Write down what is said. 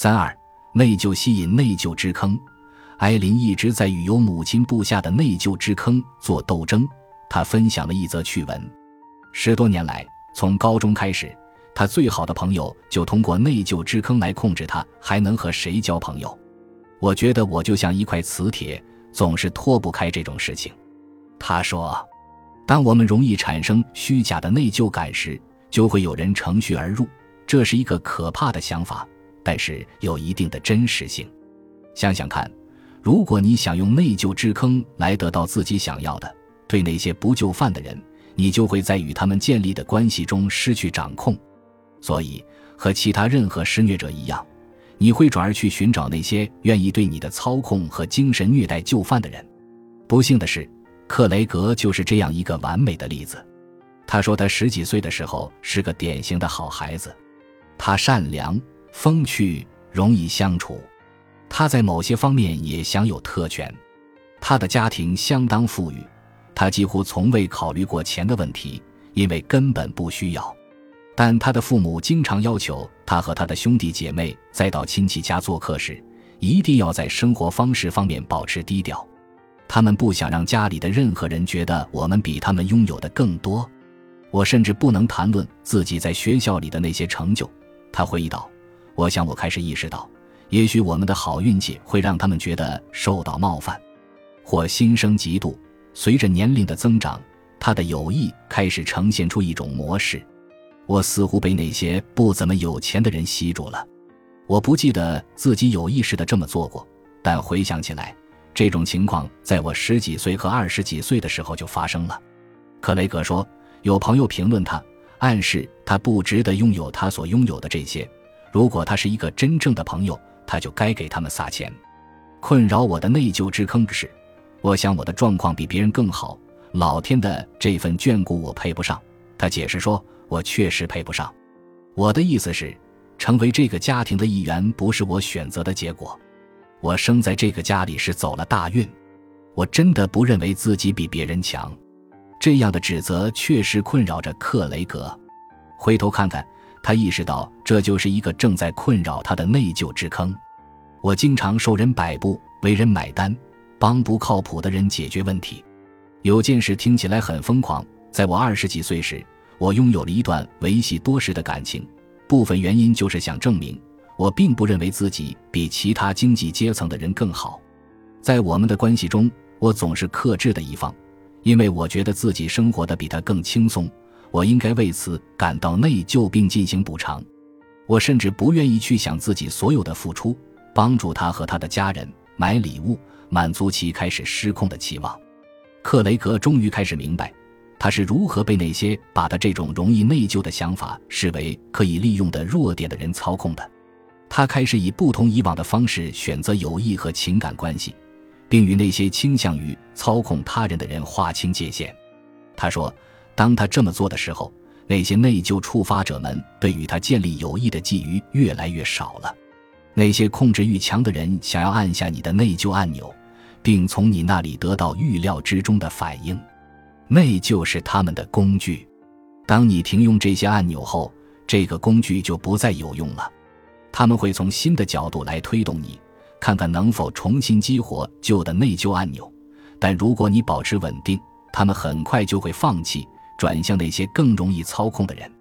三二，内疚吸引内疚之坑。艾琳一直在与由母亲布下的内疚之坑做斗争。她分享了一则趣闻：十多年来，从高中开始，她最好的朋友就通过内疚之坑来控制她还能和谁交朋友。我觉得我就像一块磁铁，总是脱不开这种事情。她说：“当我们容易产生虚假的内疚感时，就会有人乘虚而入。这是一个可怕的想法，但是有一定的真实性。想想看。”如果你想用内疚之坑来得到自己想要的，对那些不就范的人，你就会在与他们建立的关系中失去掌控。所以，和其他任何施虐者一样，你会转而去寻找那些愿意对你的操控和精神虐待就范的人。不幸的是，克雷格就是这样一个完美的例子。他说，他十几岁的时候是个典型的好孩子，他善良、风趣、容易相处。他在某些方面也享有特权，他的家庭相当富裕，他几乎从未考虑过钱的问题，因为根本不需要。但他的父母经常要求他和他的兄弟姐妹在到亲戚家做客时，一定要在生活方式方面保持低调。他们不想让家里的任何人觉得我们比他们拥有的更多。我甚至不能谈论自己在学校里的那些成就。他回忆道：“我想我开始意识到。”也许我们的好运气会让他们觉得受到冒犯，或心生嫉妒。随着年龄的增长，他的友谊开始呈现出一种模式。我似乎被那些不怎么有钱的人吸住了。我不记得自己有意识的这么做过，但回想起来，这种情况在我十几岁和二十几岁的时候就发生了。克雷格说，有朋友评论他，暗示他不值得拥有他所拥有的这些。如果他是一个真正的朋友。他就该给他们撒钱。困扰我的内疚之坑是，我想我的状况比别人更好，老天的这份眷顾我配不上。他解释说，我确实配不上。我的意思是，成为这个家庭的一员不是我选择的结果。我生在这个家里是走了大运。我真的不认为自己比别人强。这样的指责确实困扰着克雷格。回头看看。他意识到，这就是一个正在困扰他的内疚之坑。我经常受人摆布，为人买单，帮不靠谱的人解决问题。有件事听起来很疯狂。在我二十几岁时，我拥有了一段维系多时的感情。部分原因就是想证明，我并不认为自己比其他经济阶层的人更好。在我们的关系中，我总是克制的一方，因为我觉得自己生活的比他更轻松。我应该为此感到内疚并进行补偿。我甚至不愿意去想自己所有的付出，帮助他和他的家人买礼物，满足其开始失控的期望。克雷格终于开始明白，他是如何被那些把他这种容易内疚的想法视为可以利用的弱点的人操控的。他开始以不同以往的方式选择友谊和情感关系，并与那些倾向于操控他人的人划清界限。他说。当他这么做的时候，那些内疚触发者们对与他建立友谊的觊觎越来越少了。那些控制欲强的人想要按下你的内疚按钮，并从你那里得到预料之中的反应。内疚是他们的工具。当你停用这些按钮后，这个工具就不再有用了。他们会从新的角度来推动你，看看能否重新激活旧的内疚按钮。但如果你保持稳定，他们很快就会放弃。转向那些更容易操控的人。